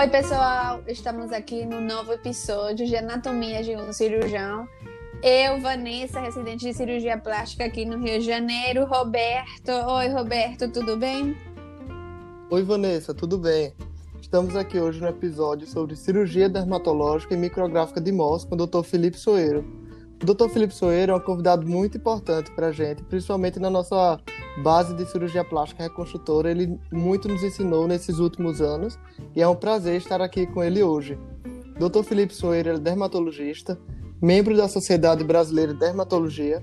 Oi, pessoal! Estamos aqui no novo episódio de Anatomia de um Cirurgião. Eu, Vanessa, residente de cirurgia plástica aqui no Rio de Janeiro. Roberto. Oi, Roberto, tudo bem? Oi, Vanessa, tudo bem? Estamos aqui hoje no episódio sobre cirurgia dermatológica e micrográfica de MOS com o Dr. Felipe Soeiro. O Dr. Felipe Soeiro é um convidado muito importante para a gente, principalmente na nossa base de cirurgia plástica reconstrutora. Ele muito nos ensinou nesses últimos anos e é um prazer estar aqui com ele hoje. Dr. Felipe Soeiro é dermatologista, membro da Sociedade Brasileira de Dermatologia,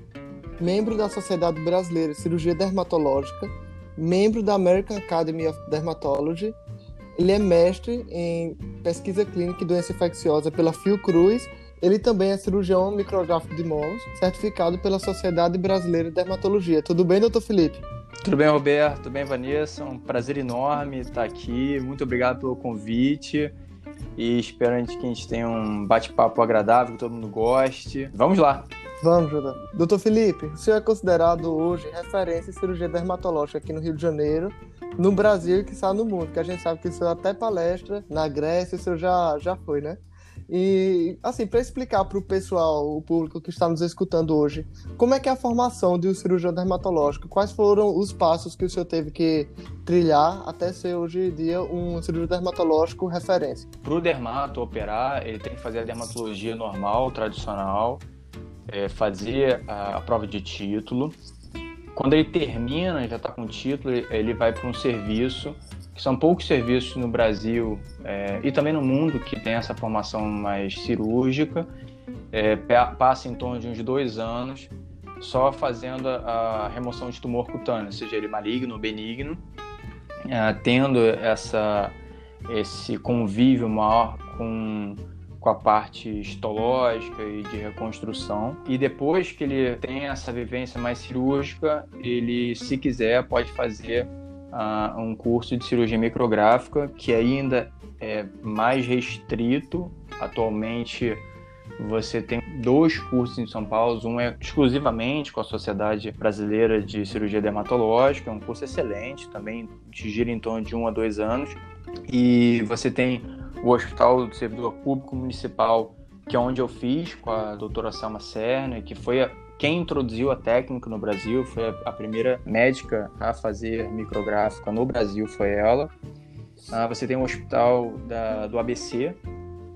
membro da Sociedade Brasileira de Cirurgia Dermatológica, membro da American Academy of Dermatology. Ele é mestre em pesquisa clínica e doença infecciosa pela Fiocruz ele também é cirurgião micrográfico de mãos, certificado pela Sociedade Brasileira de Dermatologia. Tudo bem, doutor Felipe? Tudo bem, Roberto? Tudo bem, Vanessa? Um prazer enorme estar aqui. Muito obrigado pelo convite. E espero que a gente tenha um bate-papo agradável, que todo mundo goste. Vamos lá! Vamos, Judá. Doutor Felipe, o senhor é considerado hoje referência em cirurgia dermatológica aqui no Rio de Janeiro, no Brasil e que está no mundo, que a gente sabe que o senhor até palestra na Grécia, o senhor já, já foi, né? E, assim, para explicar para o pessoal, o público que está nos escutando hoje, como é que é a formação de um cirurgião dermatológico? Quais foram os passos que o senhor teve que trilhar até ser hoje em dia um cirurgião dermatológico referência? Para o dermato operar, ele tem que fazer a dermatologia normal, tradicional, é, fazer a, a prova de título. Quando ele termina, já está com o título, ele vai para um serviço são poucos serviços no Brasil é, e também no mundo que tem essa formação mais cirúrgica, é, passa em torno de uns dois anos só fazendo a, a remoção de tumor cutâneo, seja ele maligno ou benigno, é, tendo essa, esse convívio maior com, com a parte histológica e de reconstrução. E depois que ele tem essa vivência mais cirúrgica, ele, se quiser, pode fazer um curso de cirurgia micrográfica que ainda é mais restrito. Atualmente você tem dois cursos em São Paulo, um é exclusivamente com a Sociedade Brasileira de Cirurgia Dermatológica, é um curso excelente, também gira em torno de um a dois anos. E você tem o Hospital do Servidor Público Municipal, que é onde eu fiz com a doutora Selma Serna, que foi a quem introduziu a técnica no Brasil foi a primeira médica a fazer micrográfica no Brasil, foi ela. Ah, você tem um hospital da, do ABC,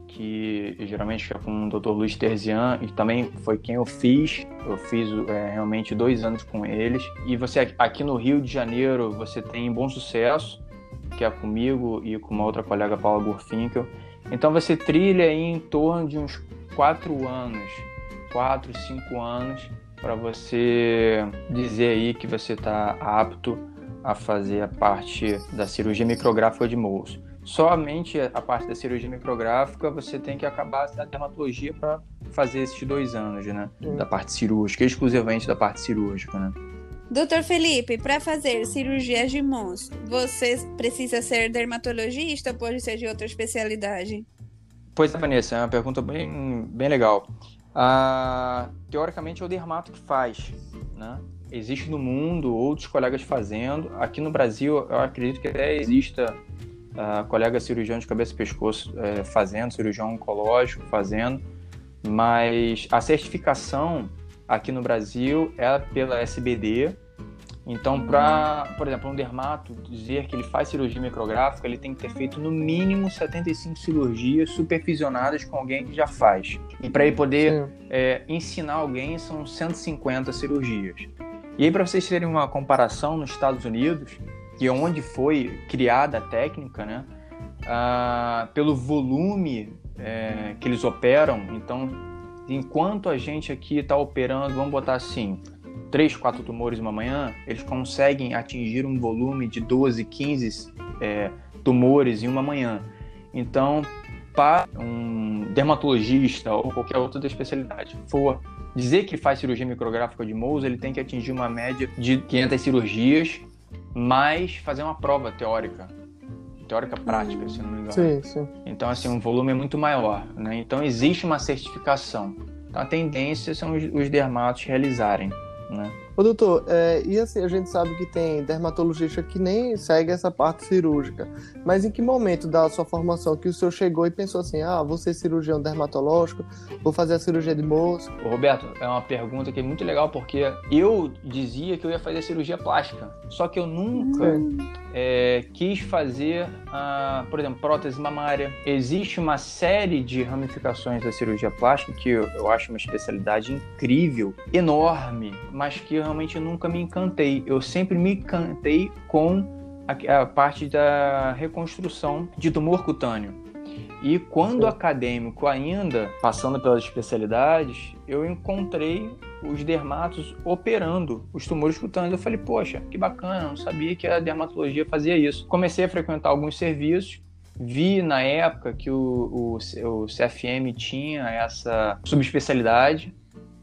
que geralmente é com o Dr. Luiz Terzian, e também foi quem eu fiz. Eu fiz é, realmente dois anos com eles. E você aqui no Rio de Janeiro, você tem Bom Sucesso, que é comigo e com uma outra colega, Paula Gorfinkel. Então você trilha em torno de uns quatro anos 4, 5 anos para você dizer aí que você está apto a fazer a parte da cirurgia micrográfica de moço. Somente a parte da cirurgia micrográfica você tem que acabar a dermatologia para fazer esses dois anos, né? Da parte cirúrgica, exclusivamente da parte cirúrgica, né? Doutor Felipe, para fazer cirurgia de moço, você precisa ser dermatologista ou pode ser de outra especialidade? Pois é, Vanessa, é uma pergunta bem, bem legal. Ah, teoricamente é o dermato que faz, né? Existe no mundo outros colegas fazendo. Aqui no Brasil, eu acredito que até exista uh, colega cirurgião de cabeça e pescoço uh, fazendo, cirurgião oncológico fazendo, mas a certificação aqui no Brasil é pela SBD, então, para, por exemplo, um dermato dizer que ele faz cirurgia micrográfica, ele tem que ter feito no mínimo 75 cirurgias supervisionadas com alguém que já faz. E para ele poder é, ensinar alguém, são 150 cirurgias. E aí, para vocês terem uma comparação nos Estados Unidos, que é onde foi criada a técnica, né? Ah, pelo volume é, que eles operam, então, enquanto a gente aqui está operando, vamos botar assim, três, quatro tumores uma manhã, eles conseguem atingir um volume de 12, 15 é, tumores em uma manhã. Então, para um dermatologista ou qualquer outra especialidade for dizer que faz cirurgia micrográfica de Mohs, ele tem que atingir uma média de 500 cirurgias, mais fazer uma prova teórica. Teórica prática, se não me engano. Sim, sim. Então, assim, um volume é muito maior. Né? Então, existe uma certificação. Então, a tendência são os, os dermatos realizarem né? Ô, doutor, é, e assim, a gente sabe que tem dermatologista que nem segue essa parte cirúrgica, mas em que momento da sua formação que o senhor chegou e pensou assim, ah, vou ser cirurgião dermatológico, vou fazer a cirurgia de moço? Ô, Roberto, é uma pergunta que é muito legal, porque eu dizia que eu ia fazer cirurgia plástica, só que eu nunca hum. é, quis fazer, por exemplo, prótese mamária. Existe uma série de ramificações da cirurgia plástica que eu, eu acho uma especialidade incrível, enorme, mas que eu realmente nunca me encantei. Eu sempre me encantei com a, a parte da reconstrução de tumor cutâneo. E quando Sim. acadêmico ainda, passando pelas especialidades, eu encontrei os dermatos operando os tumores cutâneos. Eu falei, poxa, que bacana, não sabia que a dermatologia fazia isso. Comecei a frequentar alguns serviços, vi na época que o, o, o CFM tinha essa subespecialidade,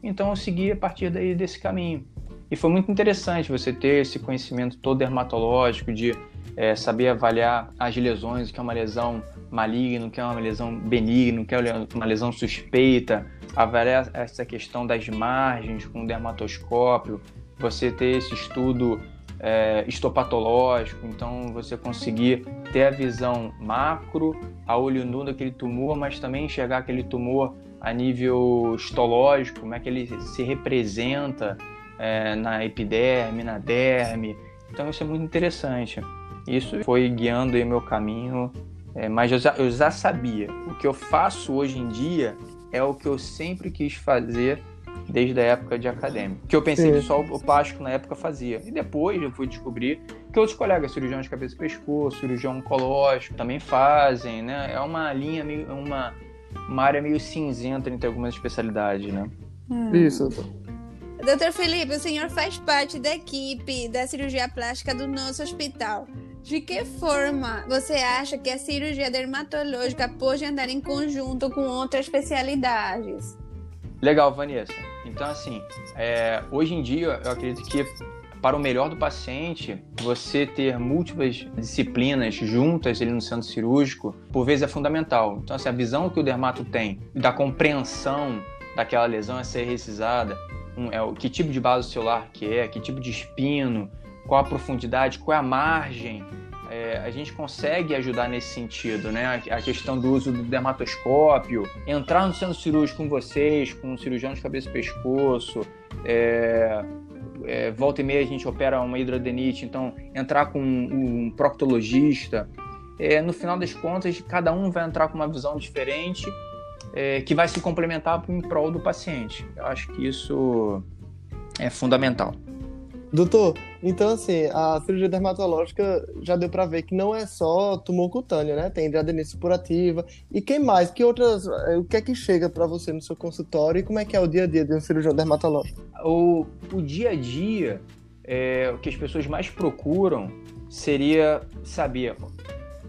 então eu segui a partir daí desse caminho. E foi muito interessante você ter esse conhecimento todo dermatológico, de é, saber avaliar as lesões, o que é uma lesão maligna, o que é uma lesão benigna, o que é uma lesão suspeita, avaliar essa questão das margens com o dermatoscópio, você ter esse estudo é, histopatológico, então você conseguir ter a visão macro, a olho nu daquele tumor, mas também enxergar aquele tumor a nível histológico, como é que ele se representa é, na epiderme, na derme. Então isso é muito interessante. Isso foi guiando o meu caminho, é, mas eu já, eu já sabia. O que eu faço hoje em dia é o que eu sempre quis fazer desde a época de acadêmico. Que eu pensei Sim. que só o plástico na época fazia. E depois eu fui descobrir que outros colegas, cirurgiões de cabeça e pescoço, cirurgião oncológico, também fazem, né? É uma linha meio. uma, uma área meio cinzenta entre algumas especialidades, né? Hum. Isso. Doutor Felipe, o senhor faz parte da equipe da cirurgia plástica do nosso hospital. De que forma você acha que a cirurgia dermatológica pode andar em conjunto com outras especialidades? Legal, Vanessa. Então, assim, é, hoje em dia, eu acredito que para o melhor do paciente, você ter múltiplas disciplinas juntas ali no centro cirúrgico, por vezes é fundamental. Então, assim, a visão que o dermato tem da compreensão daquela lesão a ser recisada, um, é, que tipo de base celular que é, que tipo de espino, qual a profundidade, qual é a margem, é, a gente consegue ajudar nesse sentido, né? A, questão do uso do dermatoscópio, entrar no centro cirúrgico com vocês, com um cirurgião de cabeça e pescoço, é, é, volta e meia a gente opera uma hidradenite, então entrar com um, um proctologista, é, no final das contas, cada um vai entrar com uma visão diferente é, que vai se complementar em prol do paciente. Eu acho que isso é fundamental. Doutor, então assim, a cirurgia dermatológica já deu para ver que não é só tumor cutâneo, né? Tem hidradenice supurativa. E quem mais? Que outras? Eh, o que é que chega para você no seu consultório e como é que é o dia a dia de um cirurgião dermatológico? O, o dia a dia, é, o que as pessoas mais procuram seria saber,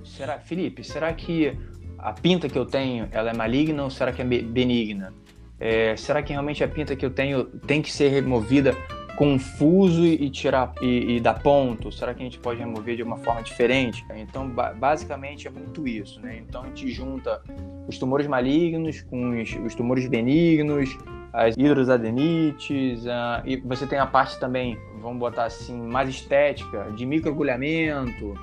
será, Felipe, será que a pinta que eu tenho, ela é maligna ou será que é benigna? É, será que realmente a pinta que eu tenho tem que ser removida confuso e tirar e, e, dar ponto? Será que a gente pode remover de uma forma diferente? Então, ba basicamente é muito isso, né? Então a gente junta os tumores malignos com os, os tumores benignos, as hidrosadenites, uh, e você tem a parte também, vamos botar assim, mais estética, de microagulhamento,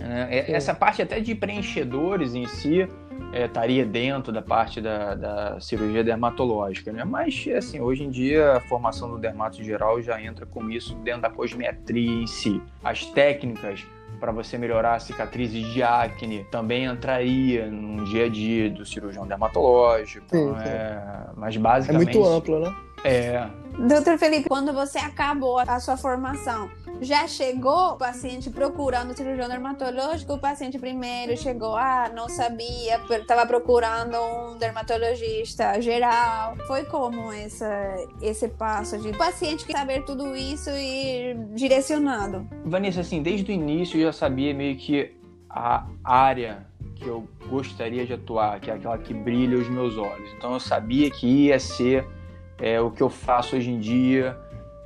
é, essa parte até de preenchedores em si é, estaria dentro da parte da, da, cirurgia dermatológica, né? Mas, assim, hoje em dia a formação do dermato geral já entra com isso dentro da cosmetria em si. As técnicas para você melhorar cicatrizes de acne também entraria no dia a dia do cirurgião dermatológico. Sim, sim. É, mas basicamente. É muito amplo, né? É. Doutor Felipe, quando você acabou a sua formação, já chegou o paciente procurando cirurgião dermatológico? O paciente primeiro chegou, ah, não sabia, estava procurando um dermatologista geral. Foi como essa, esse passo de o paciente saber tudo isso e direcionado? Vanessa, assim, desde o início eu já sabia meio que a área que eu gostaria de atuar, que é aquela que brilha os meus olhos. Então eu sabia que ia ser é, o que eu faço hoje em dia.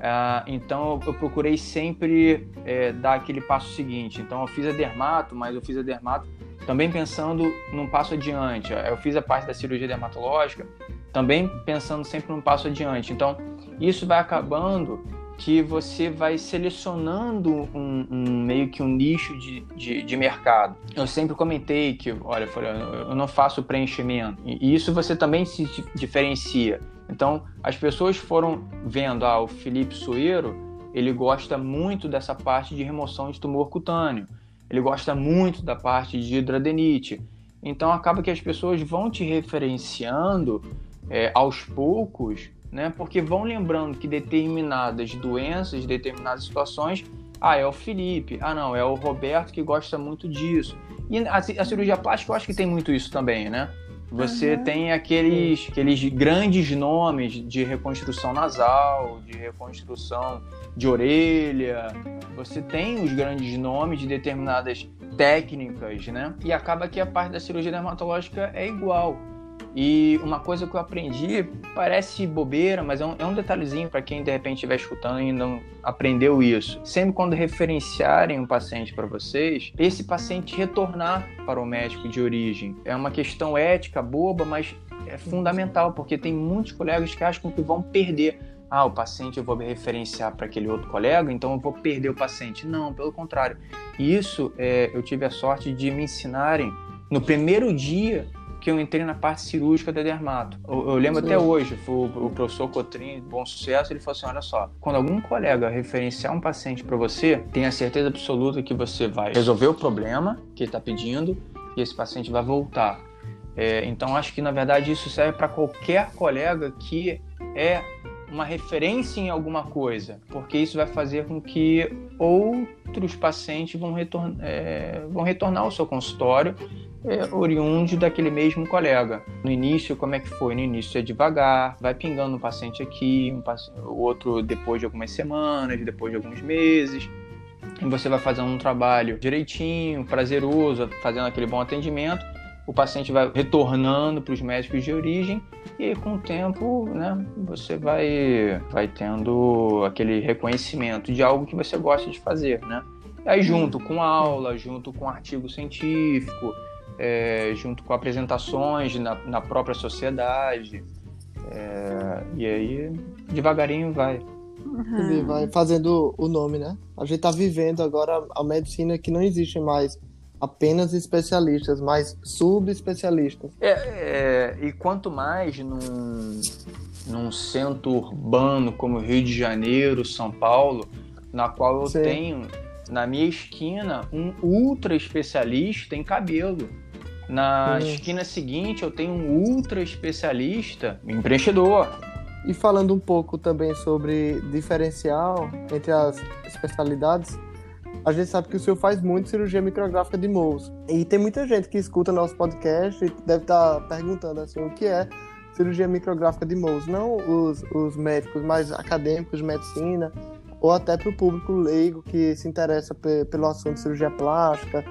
É, então eu procurei sempre é, dar aquele passo seguinte. Então eu fiz a dermato, mas eu fiz a dermato também pensando num passo adiante. Eu fiz a parte da cirurgia dermatológica também pensando sempre num passo adiante. Então isso vai acabando que você vai selecionando um, um meio que um nicho de, de, de, mercado. Eu sempre comentei que, olha, eu não faço preenchimento. E isso você também se diferencia. Então, as pessoas foram vendo, ah, o Felipe Soeiro, ele gosta muito dessa parte de remoção de tumor cutâneo. Ele gosta muito da parte de hidradenite. Então, acaba que as pessoas vão te referenciando é, aos poucos né? Porque vão lembrando que determinadas doenças, determinadas situações, ah, é o Felipe, ah, não, é o Roberto que gosta muito disso. E a, a cirurgia plástica eu acho que tem muito isso também, né? Você uhum. tem aqueles, aqueles grandes nomes de reconstrução nasal, de reconstrução de orelha. Você tem os grandes nomes de determinadas técnicas, né? E acaba que a parte da cirurgia dermatológica é igual. E uma coisa que eu aprendi, parece bobeira, mas é um, é um detalhezinho para quem de repente estiver escutando e não aprendeu isso. Sempre quando referenciarem um paciente para vocês, esse paciente retornar para o médico de origem. É uma questão ética boba, mas é fundamental, porque tem muitos colegas que acham que vão perder. Ah, o paciente eu vou referenciar para aquele outro colega, então eu vou perder o paciente. Não, pelo contrário. Isso é, eu tive a sorte de me ensinarem no primeiro dia que eu entrei na parte cirúrgica da dermato. Eu, eu lembro Sim. até hoje, foi o, o professor Cotrim, bom sucesso, ele falou assim: olha só, quando algum colega referenciar um paciente para você, tenha certeza absoluta que você vai resolver o problema que ele está pedindo e esse paciente vai voltar. É, então, acho que na verdade isso serve para qualquer colega que é uma referência em alguma coisa, porque isso vai fazer com que outros pacientes vão, retorn é, vão retornar ao seu consultório é, oriundo daquele mesmo colega. No início, como é que foi? No início é devagar, vai pingando um paciente aqui, um paci o outro depois de algumas semanas, depois de alguns meses. E você vai fazendo um trabalho direitinho, prazeroso, fazendo aquele bom atendimento. O paciente vai retornando para os médicos de origem e com o tempo, né, você vai, vai tendo aquele reconhecimento de algo que você gosta de fazer, né? Aí junto com aula, junto com artigo científico, é, junto com apresentações na, na própria sociedade. É, e aí, devagarinho vai. Uhum. Vai fazendo o nome, né? A gente está vivendo agora a medicina que não existe mais apenas especialistas, mas subespecialistas. É, é, e quanto mais num, num centro urbano como Rio de Janeiro, São Paulo, na qual eu Sim. tenho na minha esquina um ultra especialista em cabelo. Na esquina seguinte, eu tenho um ultra especialista em preenchedor. E falando um pouco também sobre diferencial entre as especialidades, a gente sabe que o senhor faz muito cirurgia micrográfica de mols. E tem muita gente que escuta nosso podcast e deve estar perguntando assim, o que é cirurgia micrográfica de mols? Não os, os médicos mais acadêmicos de medicina, ou até para o público leigo que se interessa pelo assunto de cirurgia plástica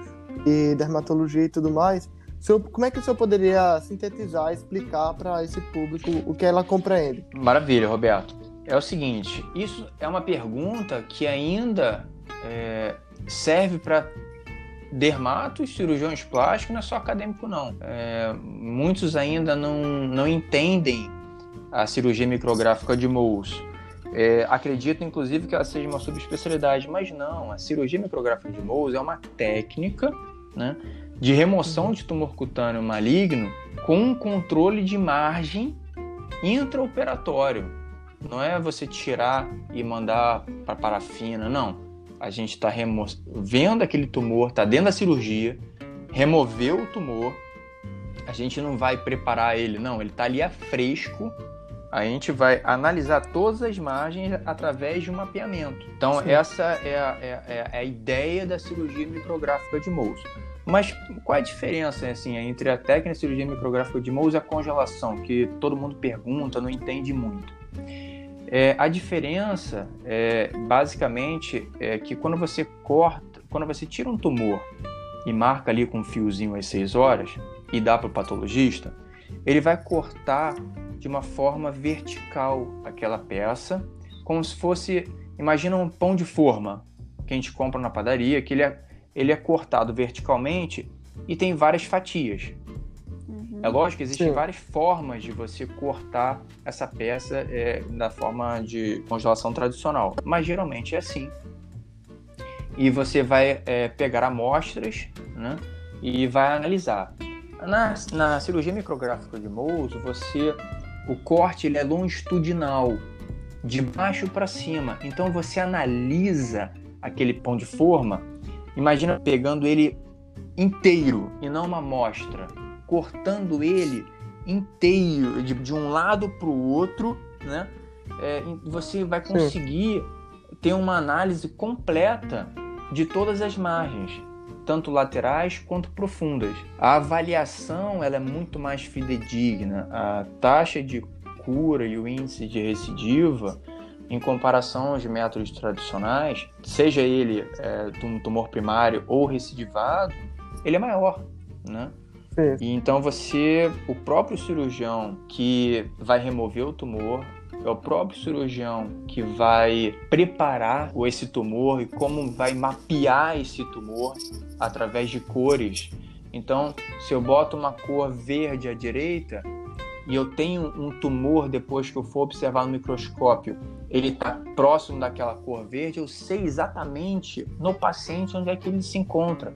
e dermatologia e tudo mais. Senhor, como é que o senhor poderia sintetizar, explicar para esse público o que ela compreende? Maravilha, Roberto. É o seguinte, isso é uma pergunta que ainda é, serve para dermatos, cirurgiões plásticos, não é só acadêmico não. É, muitos ainda não, não entendem a cirurgia micrográfica de Mohs. É, acredito, inclusive, que ela seja uma subespecialidade, mas não. A cirurgia micrográfica de Mohs é uma técnica né, de remoção de tumor cutâneo maligno com controle de margem intraoperatório. Não é você tirar e mandar para parafina, não. A gente está vendo aquele tumor, está dentro da cirurgia, removeu o tumor, a gente não vai preparar ele, não. Ele está ali a fresco. A gente vai analisar todas as margens através de um mapeamento. Então, Sim. essa é a, é, é a, ideia da cirurgia micrográfica de Mohs. Mas qual é a diferença assim, entre a técnica de cirurgia micrográfica de Mohs e a congelação, que todo mundo pergunta, não entende muito? É, a diferença, é, basicamente, é que quando você corta, quando você tira um tumor e marca ali com um fiozinho às 6 horas e dá para o patologista, ele vai cortar de uma forma vertical aquela peça, como se fosse, imagina um pão de forma que a gente compra na padaria, que ele é ele é cortado verticalmente e tem várias fatias. Uhum. É lógico que existem Sim. várias formas de você cortar essa peça é, da forma de congelação tradicional, mas geralmente é assim. E você vai é, pegar amostras né, e vai analisar. Na, na cirurgia micrográfica de Mohs, você o corte ele é longitudinal, de baixo para cima. Então você analisa aquele pão de forma, imagina pegando ele inteiro e não uma amostra, cortando ele inteiro de, de um lado para o outro, né? É, você vai conseguir Sim. ter uma análise completa de todas as margens, tanto laterais quanto profundas. A avaliação ela é muito mais fidedigna. A taxa de cura e o índice de recidiva, em comparação aos métodos tradicionais, seja ele é, um tumor primário ou recidivado, ele é maior, né? E então você, o próprio cirurgião que vai remover o tumor, é o próprio cirurgião que vai preparar esse tumor e como vai mapear esse tumor através de cores. Então, se eu boto uma cor verde à direita e eu tenho um tumor depois que eu for observar no microscópio, ele está próximo daquela cor verde, eu sei exatamente no paciente onde é que ele se encontra.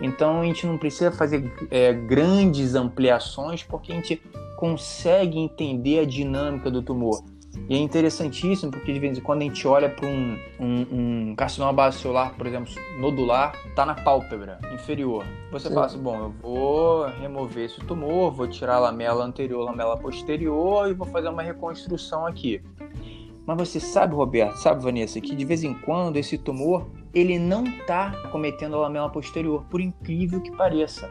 Então a gente não precisa fazer é, grandes ampliações porque a gente consegue entender a dinâmica do tumor. E é interessantíssimo porque de vez em quando a gente olha para um, um, um carcinoma base celular, por exemplo, nodular, está na pálpebra inferior. Você Sim. fala assim, bom, eu vou remover esse tumor, vou tirar a lamela anterior, a lamela posterior e vou fazer uma reconstrução aqui. Mas você sabe, Roberto, sabe, Vanessa, que de vez em quando esse tumor ele não está cometendo a lamela posterior, por incrível que pareça.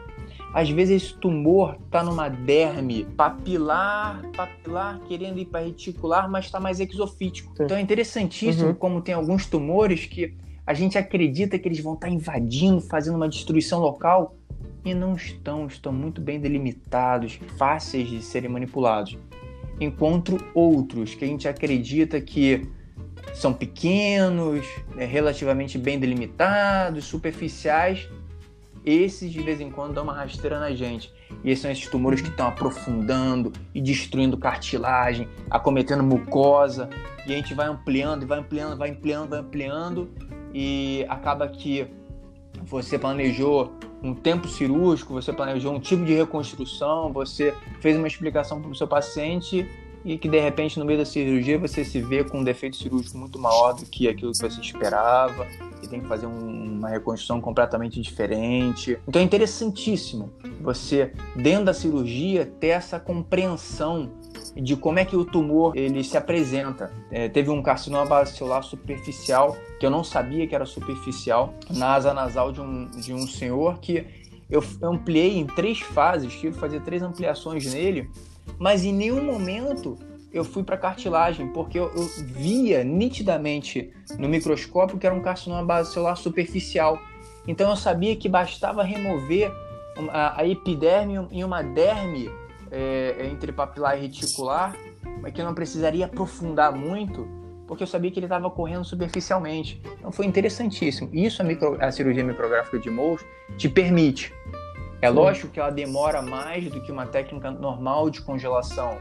Às vezes esse tumor está numa derme papilar, papilar, querendo ir para reticular, mas está mais exofítico. Sim. Então é interessantíssimo uhum. como tem alguns tumores que a gente acredita que eles vão estar tá invadindo, fazendo uma destruição local, e não estão, estão muito bem delimitados, fáceis de serem manipulados. Encontro outros que a gente acredita que são pequenos, né, relativamente bem delimitados, superficiais. Esses de vez em quando dão uma rasteira na gente. E esses são esses tumores que estão aprofundando e destruindo cartilagem, acometendo mucosa. E a gente vai ampliando, vai ampliando, vai ampliando, vai ampliando. E acaba que você planejou um tempo cirúrgico, você planejou um tipo de reconstrução, você fez uma explicação para o seu paciente e que de repente no meio da cirurgia você se vê com um defeito cirúrgico muito maior do que aquilo que você esperava e tem que fazer um, uma reconstrução completamente diferente. Então é interessantíssimo você dentro da cirurgia ter essa compreensão de como é que o tumor ele se apresenta. É, teve um carcinoma celular superficial que eu não sabia que era superficial na asa nasal de um, de um senhor que eu ampliei em três fases, tive que fazer três ampliações nele mas em nenhum momento eu fui para cartilagem, porque eu, eu, via nitidamente no microscópio que era um carcinoma base celular superficial. Então eu sabia que bastava remover a, a epiderme e uma derme é, entre papilar e reticular, mas que eu não precisaria aprofundar muito, porque eu sabia que ele estava correndo superficialmente. Então foi interessantíssimo. Isso a, micro, a cirurgia micrográfica de Mohs te permite. É lógico que ela demora mais do que uma técnica normal de congelação,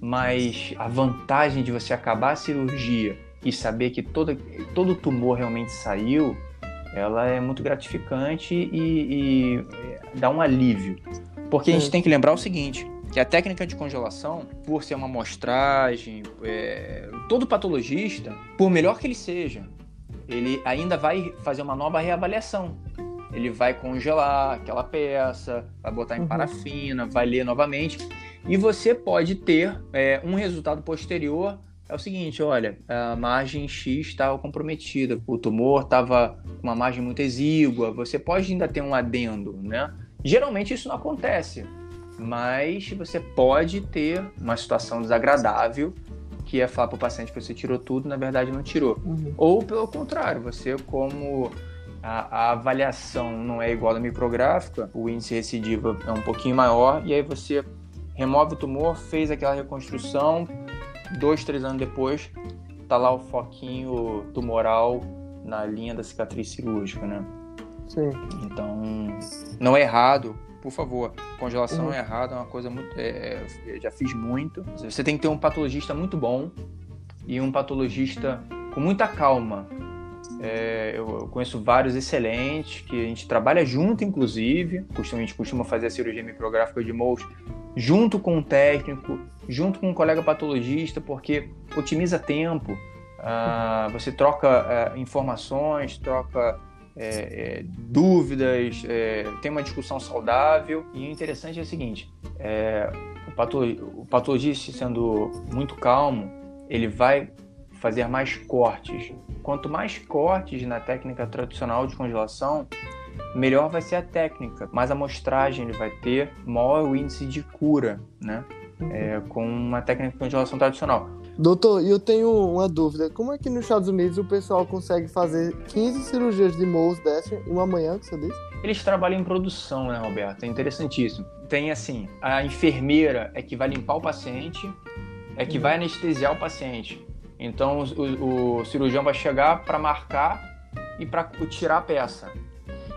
mas a vantagem de você acabar a cirurgia e saber que todo, todo tumor realmente saiu, ela é muito gratificante e, e dá um alívio. Porque a gente tem que lembrar o seguinte, que a técnica de congelação, por ser uma amostragem, é, todo patologista, por melhor que ele seja, ele ainda vai fazer uma nova reavaliação ele vai congelar aquela peça, vai botar em uhum. parafina, vai ler novamente. E você pode ter é, um resultado posterior. É o seguinte, olha, a margem X estava comprometida, o tumor estava com uma margem muito exígua, você pode ainda ter um adendo, né? Geralmente isso não acontece, mas você pode ter uma situação desagradável que é falar para o paciente que você tirou tudo, na verdade não tirou. Uhum. Ou pelo contrário, você como a, a, avaliação não é igual à micrográfica, o índice recidiva é um pouquinho maior, e aí você remove o tumor, fez aquela reconstrução, dois, três anos depois, tá lá o foquinho tumoral na linha da cicatriz cirúrgica, né? Sim. Então, não é errado por favor. Congelação Uhum. errada é uma coisa muito. é, eu já fiz muito. Você tem que ter um patologista muito bom e um patologista com muita calma. É, eu conheço vários excelentes que a gente trabalha junto, inclusive. Costuma- A gente costuma fazer a cirurgia micrográfica de Mohs junto com um técnico, junto com um colega patologista, porque otimiza tempo. ah, você troca ah, informações, troca é, é, dúvidas, é, tem uma discussão saudável. E o interessante é o seguinte: é, o patologista sendo muito calmo, ele vai fazer mais cortes. Quanto mais cortes na técnica tradicional de congelação, melhor vai ser a técnica, mais amostragem ele vai ter, maior o índice de cura, né? É, com uma técnica de congelação tradicional. Doutor, eu tenho uma dúvida. Como é que nos Estados Unidos o pessoal consegue fazer 15 cirurgias de Mohs dessa em uma manhã, que você disse? Eles trabalham em produção, né, Roberto? É interessantíssimo. Tem assim, a enfermeira é que vai limpar o paciente, é que vai anestesiar o paciente. Então o, o- cirurgião vai chegar para marcar e para tirar a peça.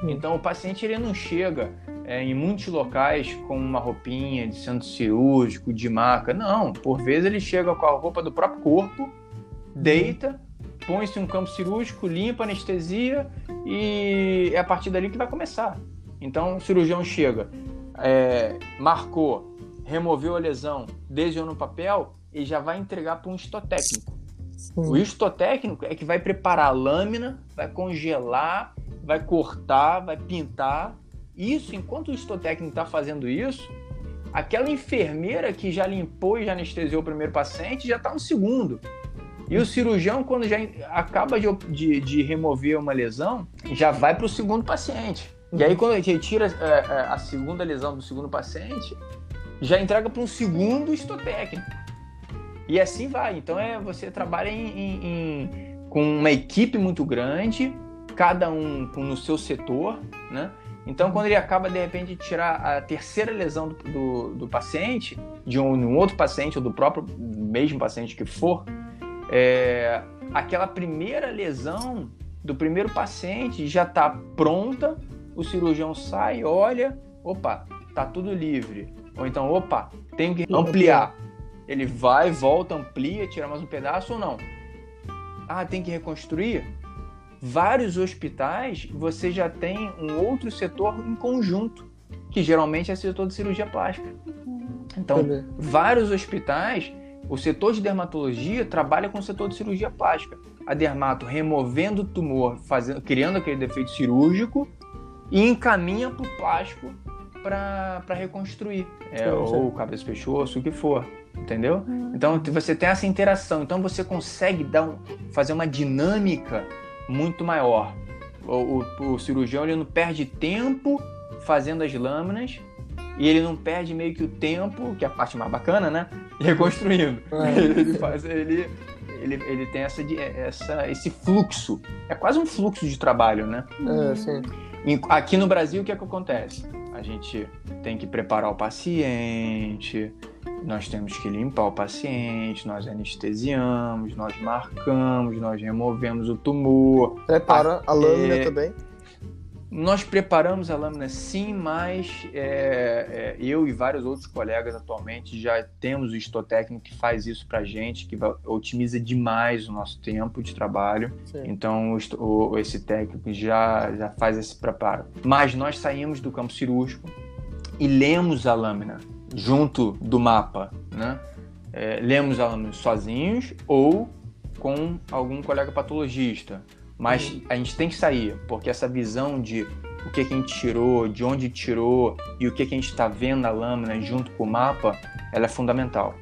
Então o paciente ele não chega é, em muitos locais com uma roupinha de centro cirúrgico, de maca. Não, por vezes ele chega com a roupa do próprio corpo, deita, põe-se um campo cirúrgico, limpa, anestesia e é a partir dali que vai começar. Então o cirurgião chega, é, marcou, removeu a lesão, desenhou no papel e já vai entregar para um histotécnico. O histotécnico é que vai preparar a lâmina, vai congelar, vai cortar, vai pintar. Isso, enquanto o histotécnico está fazendo isso, aquela enfermeira que já limpou e já anestesiou o primeiro paciente já está no segundo. E o cirurgião, quando já acaba de, de- de remover uma lesão, já vai para o segundo paciente. E aí, quando a gente retira é, é, a segunda lesão do segundo paciente, já entrega para um segundo histotécnico. E assim vai. Então é você trabalha em, em- em- com uma equipe muito grande, cada um no seu setor, né? Então quando ele acaba de repente de tirar a terceira lesão do, do, do paciente, de um, um outro paciente ou do próprio mesmo paciente que for, é, aquela primeira lesão do primeiro paciente já está pronta, o cirurgião sai, olha, opa, tá tudo livre. Ou então, opa, tem que ampliar. Ele vai, volta, amplia, tira mais um pedaço ou não? Ah, tem que reconstruir? Vários hospitais você já tem um outro setor em conjunto, que geralmente é o setor de cirurgia plástica. Então, vários hospitais, o setor de dermatologia trabalha com o setor de cirurgia plástica. A dermato removendo o tumor, fazendo, criando aquele defeito cirúrgico e encaminha para o plástico para reconstruir. É, sim. ou cabeça pescoço, o que for. Entendeu? Então você tem essa interação. Então você consegue dar um, fazer uma dinâmica muito maior. O, o- o cirurgião ele não perde tempo fazendo as lâminas e ele não perde meio que o tempo, que é a parte mais bacana, né? Reconstruindo. É. Ele faz, ele, ele, ele tem essa, essa, esse fluxo. É quase um fluxo de trabalho, né? É, sim. Aqui no Brasil, o que é que acontece? A gente tem que preparar o paciente, nós temos que limpar o paciente, nós anestesiamos, nós marcamos, nós removemos o tumor, Prepara a lâmina é, também. Nós preparamos a lâmina sim, mas é, é, eu e vários outros colegas atualmente já temos o histotécnico que faz isso pra gente, que otimiza demais o nosso tempo de trabalho. Sim. Então o- esse técnico já, já faz esse preparo. Mas nós saímos do campo cirúrgico e lemos a lâmina junto do mapa, né? É, lemos a lâmina sozinhos ou com algum colega patologista. Mas a gente tem que sair, porque essa visão de o que, que a gente tirou, de onde tirou e o que, que a gente está vendo na lâmina junto com o mapa, ela é fundamental.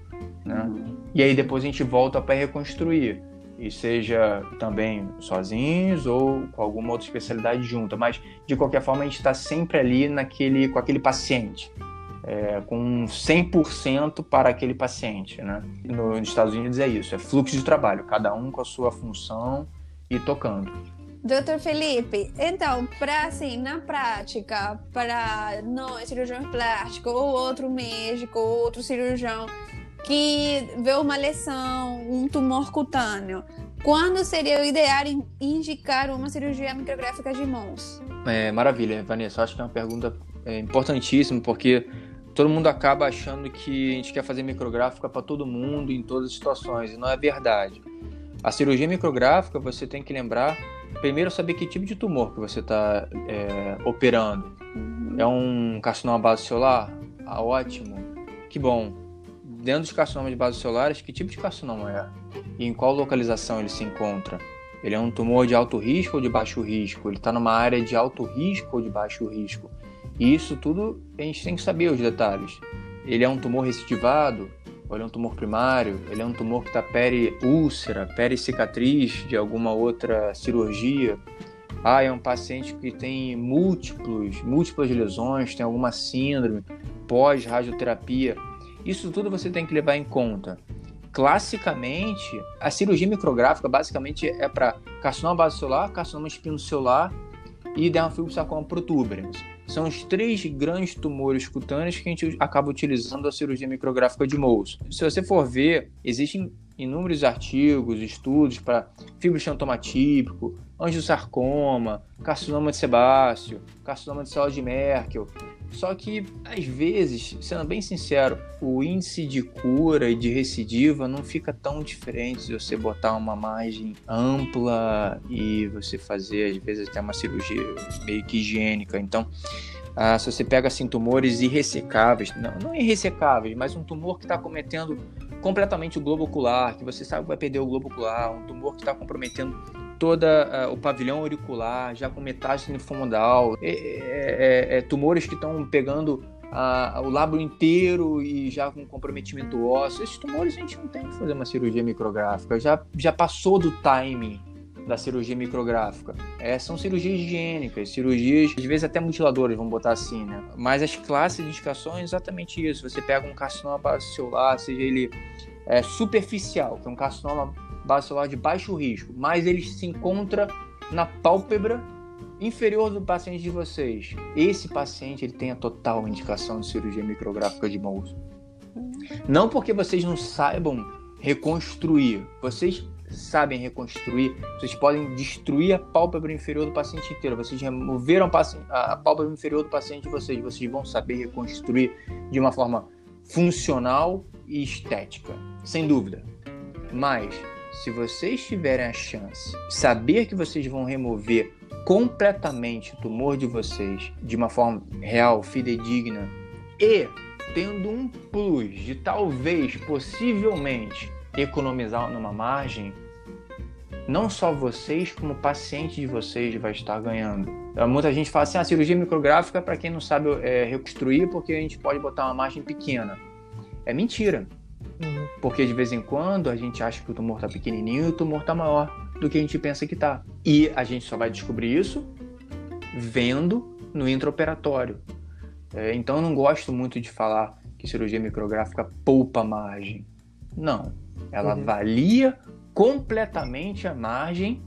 Né? E aí depois a gente volta para reconstruir. E seja também sozinhos ou com alguma outra especialidade junta. Mas, de qualquer forma, a gente está sempre ali naquele, com aquele paciente. é, com 100% para aquele paciente. Né? No- nos Estados Unidos é isso, é fluxo de trabalho. Cada um com a sua função e tocando. Doutor Felipe, então, para assim, na prática, para nós, cirurgiões plásticos, ou outro médico, ou outro cirurgião que vê uma lesão, um tumor cutâneo, quando seria o ideal em indicar uma cirurgia micrográfica de mãos? É, maravilha, Vanessa. Acho que é uma pergunta é importantíssimo, porque todo mundo acaba achando que a gente quer fazer micrográfica para todo mundo em todas as situações, e não é verdade. A cirurgia micrográfica, você tem que lembrar, primeiro saber que tipo de tumor que você está é, operando. É um carcinoma base celular? Ah, ótimo. Que bom. Dentro dos carcinomas celulares, que tipo de carcinoma é? E em qual localização ele se encontra? Ele é um tumor de alto risco ou de baixo risco? Ele está numa área de alto risco ou de baixo risco? E isso tudo a gente tem que saber os detalhes. Ele é um tumor recidivado? Ou ele é um tumor primário? Ele é um tumor que está peri-úlcera, peri-cicatriz de alguma outra cirurgia? Ah, é um paciente que tem múltiplos, múltiplas lesões, tem alguma síndrome, pós-radioterapia. Isso tudo você tem que levar em conta. Classicamente, a cirurgia micrográfica basicamente é para carcinoma base celular, carcinoma espinocelular e dermatofibrosarcoma protuberans. São os três grandes tumores cutâneos que a gente acaba utilizando a cirurgia micrográfica de Mohs. Se você for ver, existem inúmeros artigos, estudos para fibroxantoma típico, angiosarcoma, carcinoma de sebáceo, carcinoma de célula de Merkel. Só que, às vezes, sendo bem sincero, o índice de cura e de recidiva não fica tão diferente se você botar uma margem ampla e você fazer, às vezes, até uma cirurgia meio que higiênica. Então, ah, se você pega assim tumores irressecáveis, não, não irressecáveis, mas um tumor que está cometendo completamente o globo ocular, que você sabe que vai perder o globo ocular, um tumor que está comprometendo toda uh, o pavilhão auricular, já com metástase linfomodal, é, é, é, é, tumores que estão pegando uh, o lábio inteiro e já com comprometimento ósseo. Esses tumores a gente não tem que fazer uma cirurgia micrográfica, já, já passou do timing da cirurgia micrográfica. É, são cirurgias higiênicas, cirurgias, às vezes até mutiladoras, vamos botar assim, né? Mas as classes de indicações é exatamente isso. Você pega um carcinoma base celular, seja ele é, superficial, que é um carcinoma base celular de baixo risco, mas ele se encontra na pálpebra inferior do paciente de vocês. Esse paciente ele tem a total indicação de cirurgia micrográfica de bolso. Não porque vocês não saibam reconstruir, vocês sabem reconstruir, vocês podem destruir a pálpebra inferior do paciente inteiro. Vocês removeram a pálpebra inferior do paciente de vocês, vocês vão saber reconstruir de uma forma funcional e estética, sem dúvida. Mas se vocês tiverem a chance de saber que vocês vão remover completamente o tumor de vocês de uma forma real, fidedigna e tendo um plus de talvez, possivelmente, economizar numa margem, não só vocês, como o paciente de vocês vai estar ganhando. Então, muita gente fala assim, a ah, cirurgia micrográfica, para quem não sabe é, reconstruir, porque a gente pode botar uma margem pequena. É mentira. Uhum. Porque de vez em quando a gente acha que o tumor está pequenininho e o tumor está maior do que a gente pensa que está. E a gente só vai descobrir isso vendo no intraoperatório. É, então eu não gosto muito de falar que cirurgia micrográfica poupa margem. Não. Ela uhum. valia completamente a margem,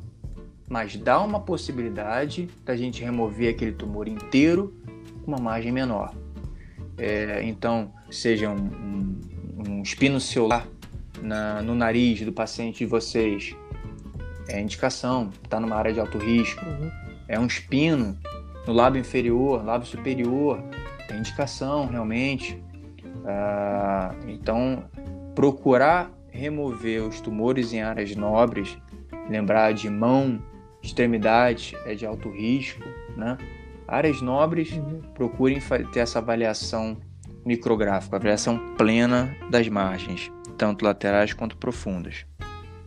mas dá uma possibilidade da gente remover aquele tumor inteiro com uma margem menor. É, então, seja um, um, um espino celular na, no nariz do paciente de vocês, é indicação, está numa área de alto risco. Uhum. É um espino no lábio inferior, lábio superior, é indicação realmente. Ah, então, procurar remover os tumores em áreas nobres, lembrar de mão, extremidade é de alto risco, né? Áreas nobres, uhum. procurem ter essa avaliação micrográfica, avaliação plena das margens, tanto laterais quanto profundas.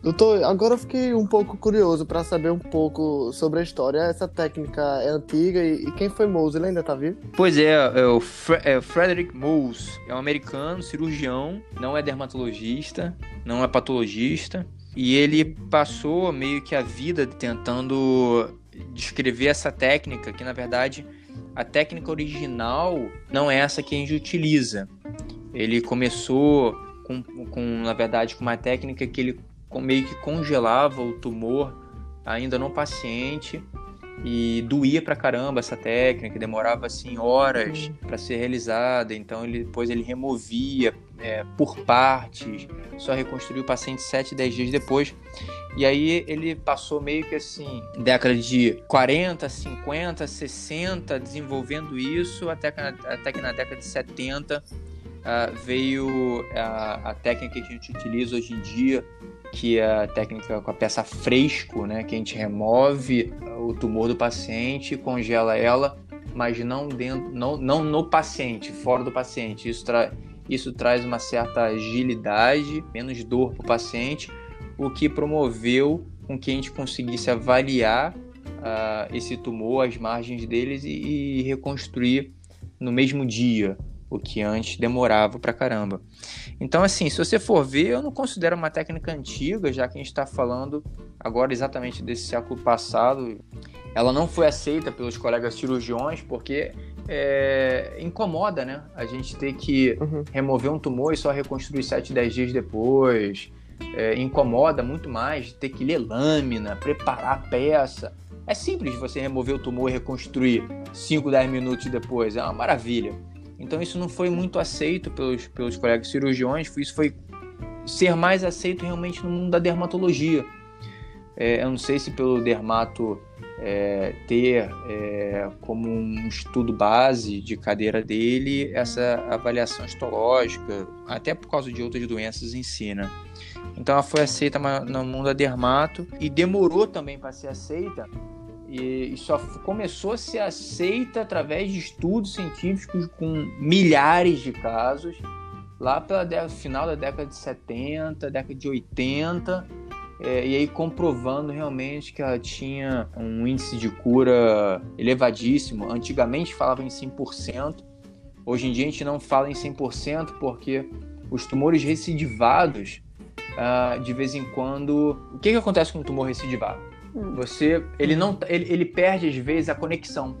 Doutor, agora eu fiquei um pouco curioso para saber um pouco sobre a história. Essa técnica é antiga e, e quem foi Mose? Ele ainda está vivo? Pois é, é o Fre é Frederick Mose. É um americano, cirurgião, não é dermatologista, não é patologista. E ele passou meio que a vida tentando descrever essa técnica, que na verdade a técnica original não é essa que a gente utiliza. Ele começou com, com na verdade, com uma técnica que ele meio que congelava o tumor ainda no paciente e doía pra caramba essa técnica, demorava assim horas para ser realizada. Então ele, depois ele removia é, por partes só reconstruiu o paciente 7, 10 dias depois. E aí ele passou meio que assim, década de 40, 50, 60, desenvolvendo isso, até que na, até que na década de 70 uh, veio a, a técnica que a gente utiliza hoje em dia, que é a técnica com a peça fresco, né, que a gente remove o tumor do paciente, congela ela, mas não dentro, não, não no paciente, fora do paciente. Isso, tra isso traz uma certa agilidade, menos dor para o paciente, o que promoveu com que a gente conseguisse avaliar uh, esse tumor, as margens deles e, e reconstruir no mesmo dia, o que antes demorava pra caramba. Então, assim, se você for ver, eu não considero uma técnica antiga, já que a gente está falando agora exatamente desse século passado. Ela não foi aceita pelos colegas cirurgiões porque é, incomoda, né? A gente ter que uhum. remover um tumor e só reconstruir 7, 10 dias depois. É, incomoda muito mais ter que ler lâmina, preparar a peça. É simples você remover o tumor e reconstruir 5, 10 minutos depois. É uma maravilha. Então isso não foi muito aceito pelos, pelos colegas cirurgiões, isso foi ser mais aceito realmente no mundo da dermatologia. É, eu não sei se pelo dermato é, ter é, como um estudo base de cadeira dele essa avaliação histológica, até por causa de outras doenças em si, né? Então ela foi aceita no mundo da dermato e demorou também para ser aceita e, só começou a ser aceita através de estudos científicos com milhares de casos lá pela final da década de 70, década de 80 é, e aí comprovando realmente que ela tinha um índice de cura elevadíssimo. Antigamente falava em 100%, hoje em dia a gente não fala em 100% porque os tumores recidivados, uh, de vez em quando. O que, que acontece com o tumor recidivado? Hum. Você, ele não, ele, ele perde às vezes a conexão.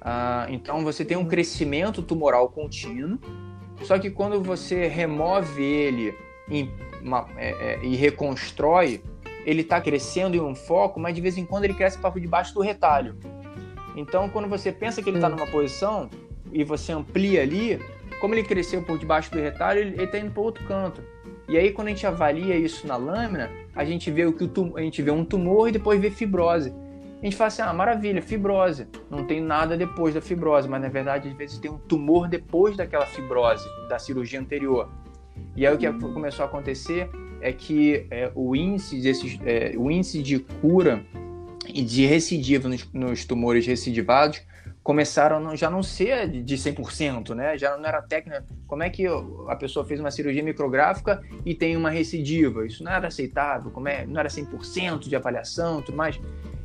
Uh, então você tem um crescimento tumoral contínuo, só que quando você remove ele em uma, é, é, e reconstrói, ele está crescendo em um foco, mas de vez em quando ele cresce para debaixo do retalho. Então, quando você pensa que ele está numa posição e você amplia ali, como ele cresceu por debaixo do retalho, ele está indo para outro canto. E aí, quando a gente avalia isso na lâmina, a gente vê o que o tumor, a gente vê um tumor e depois vê fibrose. A gente fala assim, ah, maravilha, fibrose. Não tem nada depois da fibrose, mas na verdade, às vezes tem um tumor depois daquela fibrose, da cirurgia anterior. E aí o que começou a acontecer é que é, o, índice desses, é, o índice de cura e de recidiva nos, nos tumores recidivados começaram já não ser de 100%, né? Já não era técnica. Como é que a pessoa fez uma cirurgia micrográfica e tem uma recidiva? Isso não era aceitável, como é, não era 100% de avaliação, tudo mais.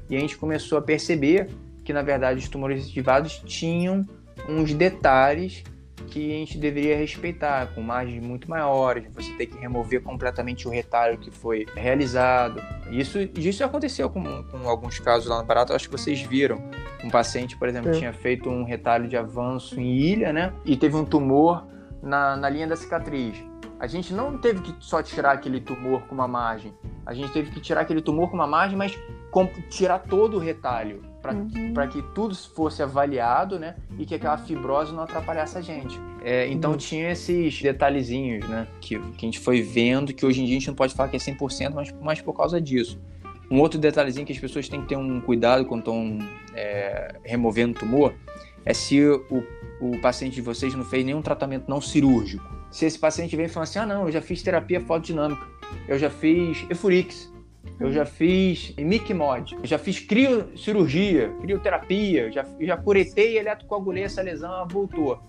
E a gente começou a perceber que na verdade os tumores recidivados tinham uns detalhes que a gente deveria respeitar, com margens muito maiores, você tem que remover completamente o retalho que foi realizado. Isso, isso aconteceu com, com alguns casos lá no Barato, acho que vocês viram. Um paciente, por exemplo, é. tinha feito um retalho de avanço em ilha, né? E teve um tumor na, na linha da cicatriz. A gente não teve que só tirar aquele tumor com uma margem, a gente teve que tirar aquele tumor com uma margem, mas com, tirar todo o retalho para uhum. que tudo fosse avaliado, né? E que aquela fibrose não atrapalhasse a gente. É, então uhum. tinha esses detalhezinhos, né? Que, que a gente foi vendo, que hoje em dia a gente não pode falar que é 100%, mas, mas por causa disso. Um outro detalhezinho que as pessoas têm que ter um cuidado quando estão é, removendo tumor é se o, o paciente de vocês não fez nenhum tratamento não cirúrgico. Se esse paciente vem e fala assim, ah não, eu já fiz terapia fotodinâmica, eu já fiz Efurix, eu já fiz MIC-MOD, eu já fiz criocirurgia, crioterapia, já, já curetei e eletrocoagulei essa lesão, ela voltou.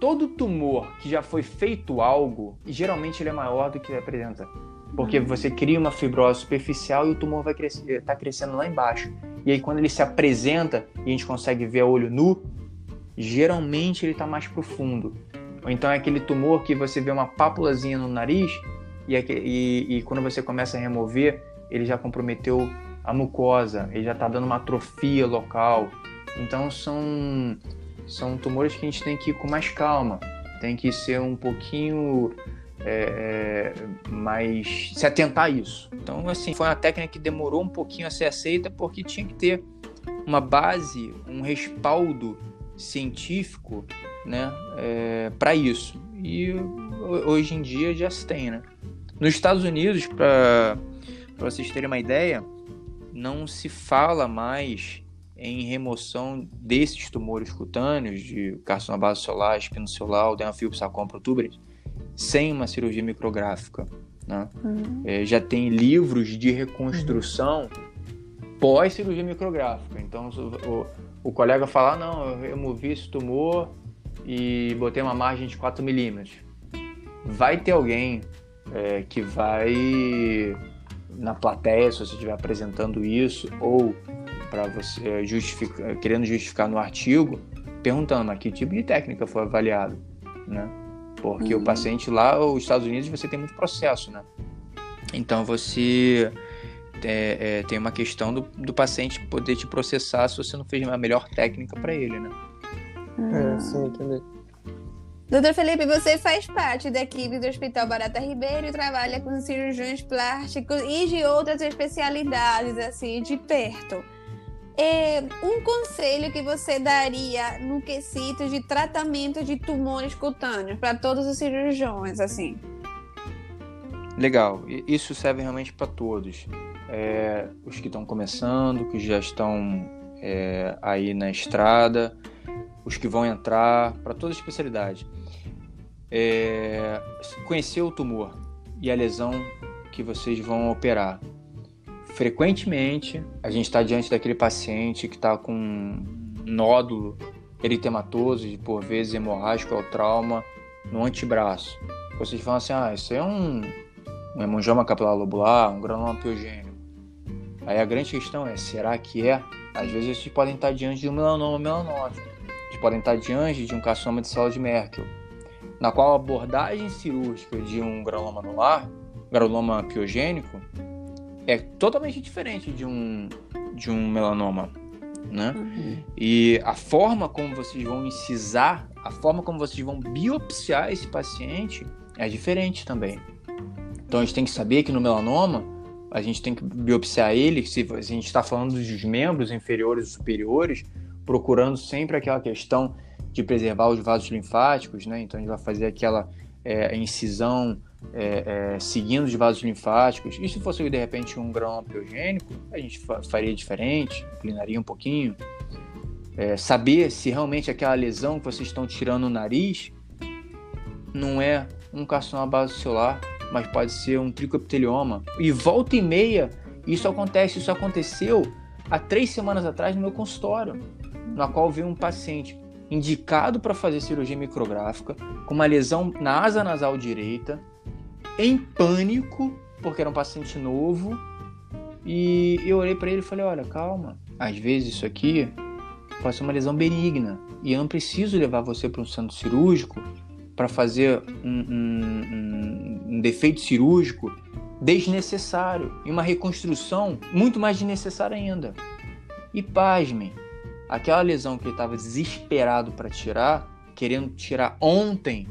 Todo tumor que já foi feito algo, geralmente ele é maior do que apresenta. Porque uhum. você cria uma fibrose superficial e o tumor vai crescer, tá crescendo lá embaixo. E aí quando ele se apresenta e a gente consegue ver a olho nu, geralmente ele está mais profundo. Ou então é aquele tumor que você vê uma pápulazinha no nariz e, e, e quando você começa a remover, ele já comprometeu a mucosa, ele já está dando uma atrofia local. Então são, são tumores que a gente tem que ir com mais calma, tem que ser um pouquinho é, é, mais se atentar a isso. Então, assim, foi uma técnica que demorou um pouquinho a ser aceita porque tinha que ter uma base, um respaldo científico, né, é, para isso. e hoje em dia já se tem, né? Nos Estados Unidos, para vocês terem uma ideia, não se fala mais em remoção desses tumores cutâneos de carcinoma base solar, espino solar, adenofilosarcoma protuberans, sem uma cirurgia micrográfica. Né? Uhum. É, já tem livros de reconstrução uhum. pós-cirurgia micrográfica. Então, o, o, colega fala, ah, não, eu removi esse tumor e botei uma margem de 4 milímetros. Vai ter alguém é, que vai na plateia, se você estiver apresentando isso, ou para você justificar, querendo justificar no artigo, perguntando a que tipo de técnica foi avaliado, né? Porque uhum. o paciente lá, os Estados Unidos, você tem muito processo, né? Então você é, é, tem uma questão do, do, paciente poder te processar se você não fez a melhor técnica para ele, né? É, sim, entendi. Doutor Felipe, você faz parte da equipe do Hospital Barata Ribeiro e trabalha com cirurgiões plásticos e de outras especialidades, assim, de perto. É, um conselho que você daria no quesito de tratamento de tumores cutâneos para todos os cirurgiões, assim? Legal, isso serve realmente para todos. É, os que estão começando, que já estão é, aí na estrada, os que vão entrar, para toda especialidade. É, conhecer o tumor e a lesão que vocês vão operar frequentemente a gente está diante daquele paciente que está com um nódulo eritematoso, e por vezes hemorrágico ou trauma no antebraço. Vocês falam assim, ah, isso é um, um hemangioma capilar lobular, um granuloma piogênio. Aí a grande questão é, será que é? Às vezes vocês podem estar diante de um melanoma melanótico. Vocês podem estar diante de um carcinoma de célula de Merkel, na qual a abordagem cirúrgica de um granuloma anular, granuloma piogênico, é totalmente diferente de um, de um melanoma, né? Uhum. E a forma como vocês vão incisar, a forma como vocês vão biopsiar esse paciente é diferente também. Então a gente tem que saber que no melanoma a gente tem que biopsiar ele, se a gente está falando dos membros inferiores e superiores, procurando sempre aquela questão de preservar os vasos linfáticos, né? Então a gente vai fazer aquela é, incisão é, é, seguindo os vasos linfáticos. E se fosse de repente um grão piogênico, a gente faria diferente, inclinaria um pouquinho. É, saber se realmente aquela lesão que vocês estão tirando no nariz não é um carcinoma base celular, mas pode ser um tricoptelioma. E volta e meia, isso acontece. Isso aconteceu há três semanas atrás no meu consultório, na qual veio um paciente indicado para fazer cirurgia micrográfica, com uma lesão na asa nasal direita, em pânico, porque era um paciente novo. E eu olhei para ele e falei: Olha, calma, às vezes isso aqui pode ser uma lesão benigna e eu não preciso levar você para um centro cirúrgico para fazer um, um, um, um, defeito cirúrgico desnecessário e uma reconstrução muito mais desnecessária ainda. E pasme, aquela lesão que ele estava desesperado para tirar, querendo tirar ontem,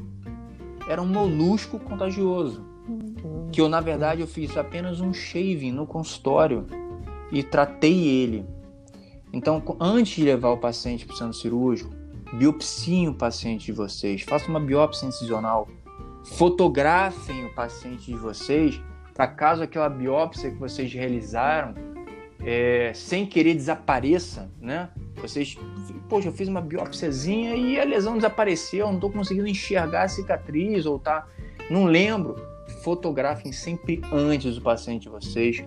era um molusco contagioso que eu na verdade eu fiz apenas um shaving no consultório e tratei ele. Então, antes de levar o paciente para o centro cirúrgico, biopsiem o paciente de vocês, façam uma biópsia incisional, fotografem o paciente de vocês, para caso aquela biópsia que vocês realizaram é, sem querer desapareça, né? Vocês, poxa, eu fiz uma biópsiazinha e a lesão desapareceu, não estou conseguindo enxergar a cicatriz ou tá, não lembro fotografem sempre antes do paciente de vocês.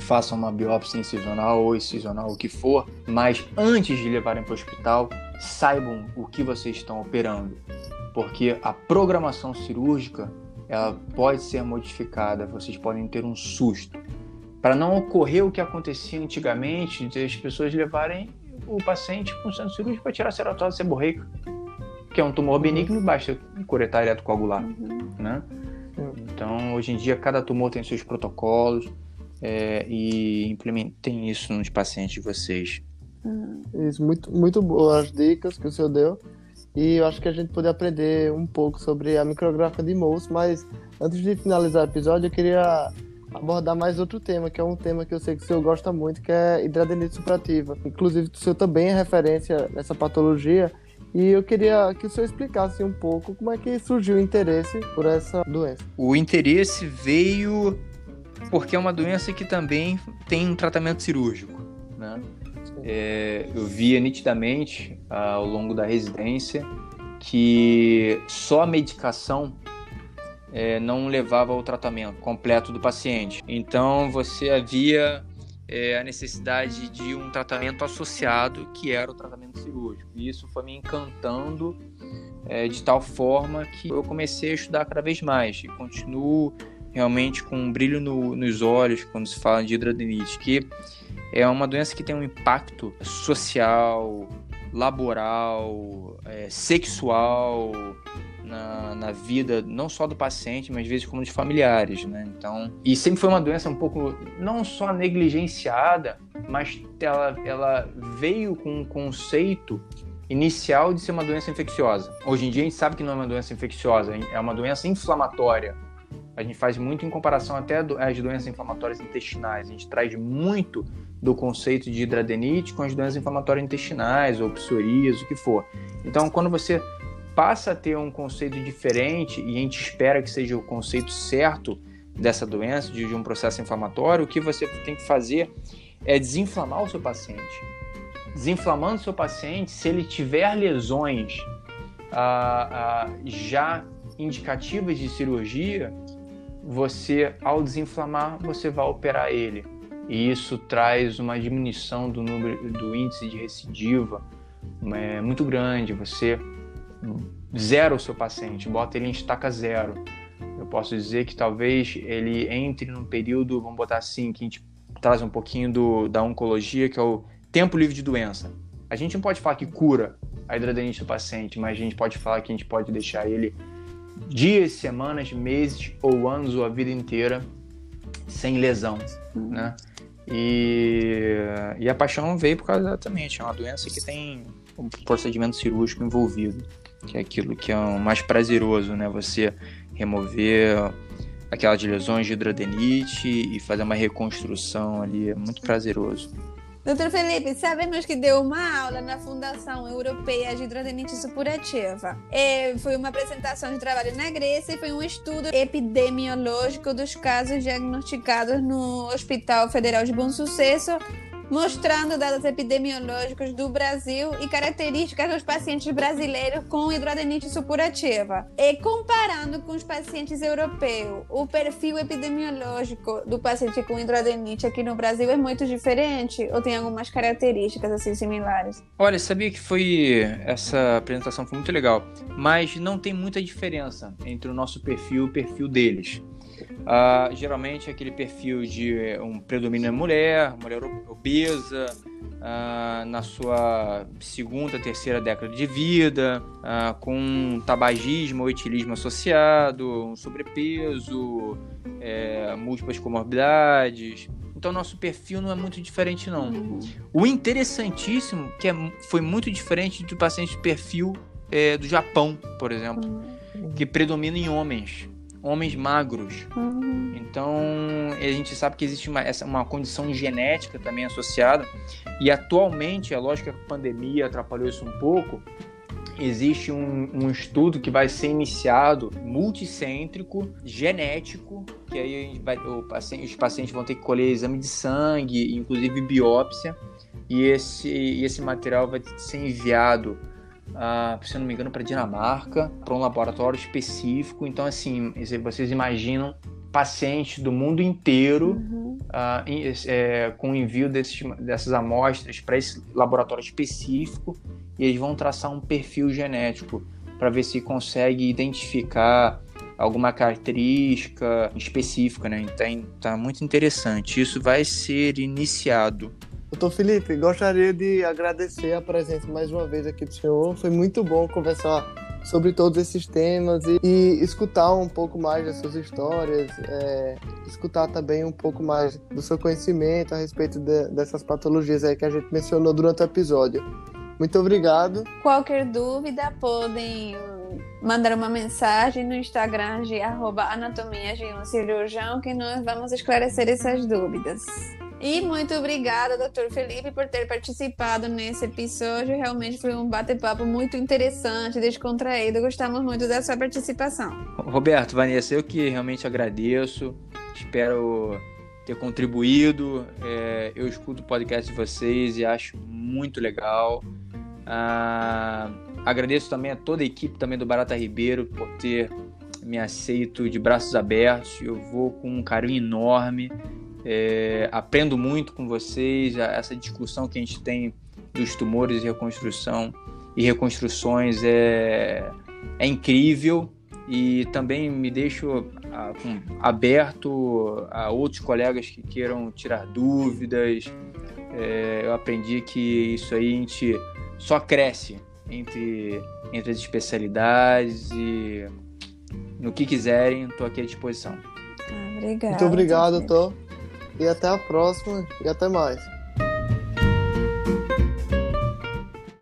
Façam uma biópsia incisional ou incisional, o que for, mas antes de levarem para o hospital, saibam o que vocês estão operando, porque a programação cirúrgica ela pode ser modificada, vocês podem ter um susto. Para não ocorrer o que acontecia antigamente, de as pessoas levarem o paciente para um centro cirúrgico para tirar a ceratose seborreica, que é um tumor benigno, basta curetar eletrocoagular, uhum. né? Então, hoje em dia, cada tumor tem seus protocolos é, e implementem isso nos pacientes de vocês. Isso, muito, muito boas dicas que o senhor deu. E eu acho que a gente pode aprender um pouco sobre a micrográfica de Mohs, mas antes de finalizar o episódio, eu queria abordar mais outro tema, que é um tema que eu sei que o senhor gosta muito, que é hidradenite suprativa. Inclusive, o senhor também é referência nessa patologia E eu queria que o senhor explicasse um pouco como é que surgiu o interesse por essa doença. O interesse veio porque é uma doença que também tem um tratamento cirúrgico, né? É, eu via nitidamente ao longo da residência que só a medicação é, não levava ao tratamento completo do paciente. Então você havia é, a necessidade de um tratamento associado, que era o tratamento cirúrgico. E isso foi me encantando é, de tal forma que eu comecei a estudar cada vez mais e continuo realmente com um brilho no, nos olhos quando se fala de hidradenite, que é uma doença que tem um impacto social, laboral, é, sexual, na, na, vida não só do paciente, mas às vezes como de familiares, né? Então, e sempre foi uma doença um pouco não só negligenciada, mas ela, ela veio com um conceito inicial de ser uma doença infecciosa. Hoje em dia a gente sabe que não é uma doença infecciosa, é uma doença inflamatória. A gente faz muito em comparação até às doenças inflamatórias intestinais. A gente traz muito do conceito de hidradenite com as doenças inflamatórias intestinais ou psoríase, o que for. Então, quando você passa a ter um conceito diferente e a gente espera que seja o conceito certo dessa doença, de, de um processo inflamatório, o que você tem que fazer é desinflamar o seu paciente. Desinflamando o seu paciente, se ele tiver lesões ah, ah, já indicativas de cirurgia, você, ao desinflamar, você vai operar ele. E isso traz uma diminuição do número do índice de recidiva é, muito grande. Você zera o seu paciente, bota ele em estaca zero. Eu posso dizer que talvez ele entre num período, vamos botar assim, que a gente traz um pouquinho do, da oncologia, que é o tempo livre de doença. A gente não pode falar que cura a hidradenite do paciente, mas a gente pode falar que a gente pode deixar ele dias, semanas, meses ou anos ou a vida inteira sem lesão, né? E, e a paixão veio por causa exatamente, é uma doença que tem um procedimento cirúrgico envolvido que é aquilo que é o mais prazeroso, né? Você remover aquelas lesões de hidradenite e fazer uma reconstrução ali, é muito prazeroso. Doutor Felipe, sabemos que deu uma aula na Fundação Europeia de Hidrodenite Supurativa. É, foi uma apresentação de trabalho na Grécia e foi um estudo epidemiológico dos casos diagnosticados no Hospital Federal de Bom Sucesso mostrando dados epidemiológicos do Brasil e características dos pacientes brasileiros com hidroadenite supurativa. E comparando com os pacientes europeus, o perfil epidemiológico do paciente com hidroadenite aqui no Brasil é muito diferente ou tem algumas características assim similares? Olha, sabia que foi essa apresentação foi muito legal, mas não tem muita diferença entre o nosso perfil e o perfil deles. Uh, geralmente aquele perfil de eh, um predomínio é mulher, mulher obesa, uh, na sua segunda, terceira década de vida, uh, com tabagismo ou etilismo associado, um sobrepeso, é, múltiplas comorbidades. Então nosso perfil não é muito diferente não. Uhum. O interessantíssimo que é, foi muito diferente do paciente de perfil é, do Japão, por exemplo, uhum. que predomina em homens homens magros. Uhum. Então, a gente sabe que existe uma, essa, uma condição genética também associada. E atualmente, é lógico que a pandemia atrapalhou isso um pouco, existe um, um, estudo que vai ser iniciado multicêntrico, genético, que aí vai, paciente, os pacientes vão ter que colher exame de sangue, inclusive biópsia, e esse, esse material vai ser enviado uh, se eu não me engano, para Dinamarca, para um laboratório específico. Então, assim, vocês imaginam pacientes do mundo inteiro uhum. uh, é, com envio desses, dessas amostras para esse laboratório específico e eles vão traçar um perfil genético para ver se consegue identificar alguma característica específica, né? Então, tá muito interessante. Isso vai ser iniciado Doutor Felipe, gostaria de agradecer a presença mais uma vez aqui do senhor. Foi muito bom conversar sobre todos esses temas e, e escutar um pouco mais das suas histórias, é, escutar também um pouco mais do seu conhecimento a respeito de, dessas patologias aí que a gente mencionou durante o episódio. Muito obrigado. Qualquer dúvida, podem mandar uma mensagem no Instagram de anatomia de um cirurgião que nós vamos esclarecer essas dúvidas. E muito obrigada, doutor Felipe, por ter participado nesse episódio. Realmente foi um bate-papo muito interessante, descontraído. Gostamos muito da sua participação. Roberto, Vanessa, eu que realmente agradeço. Espero ter contribuído. É, eu escuto o podcast de vocês e acho muito legal. Ah, agradeço também a toda a equipe também do Barata Ribeiro por ter me aceito de braços abertos. Eu vou com um carinho enorme. É, aprendo muito com vocês, essa discussão que a gente tem dos tumores e reconstrução e reconstruções é, é incrível e também me deixo aberto a outros colegas que queiram tirar dúvidas. É, eu aprendi que isso aí a gente só cresce entre, entre as especialidades e no que quiserem, estou aqui à disposição. Ah, obrigada. Muito obrigado, Tô. E até a próxima e até mais.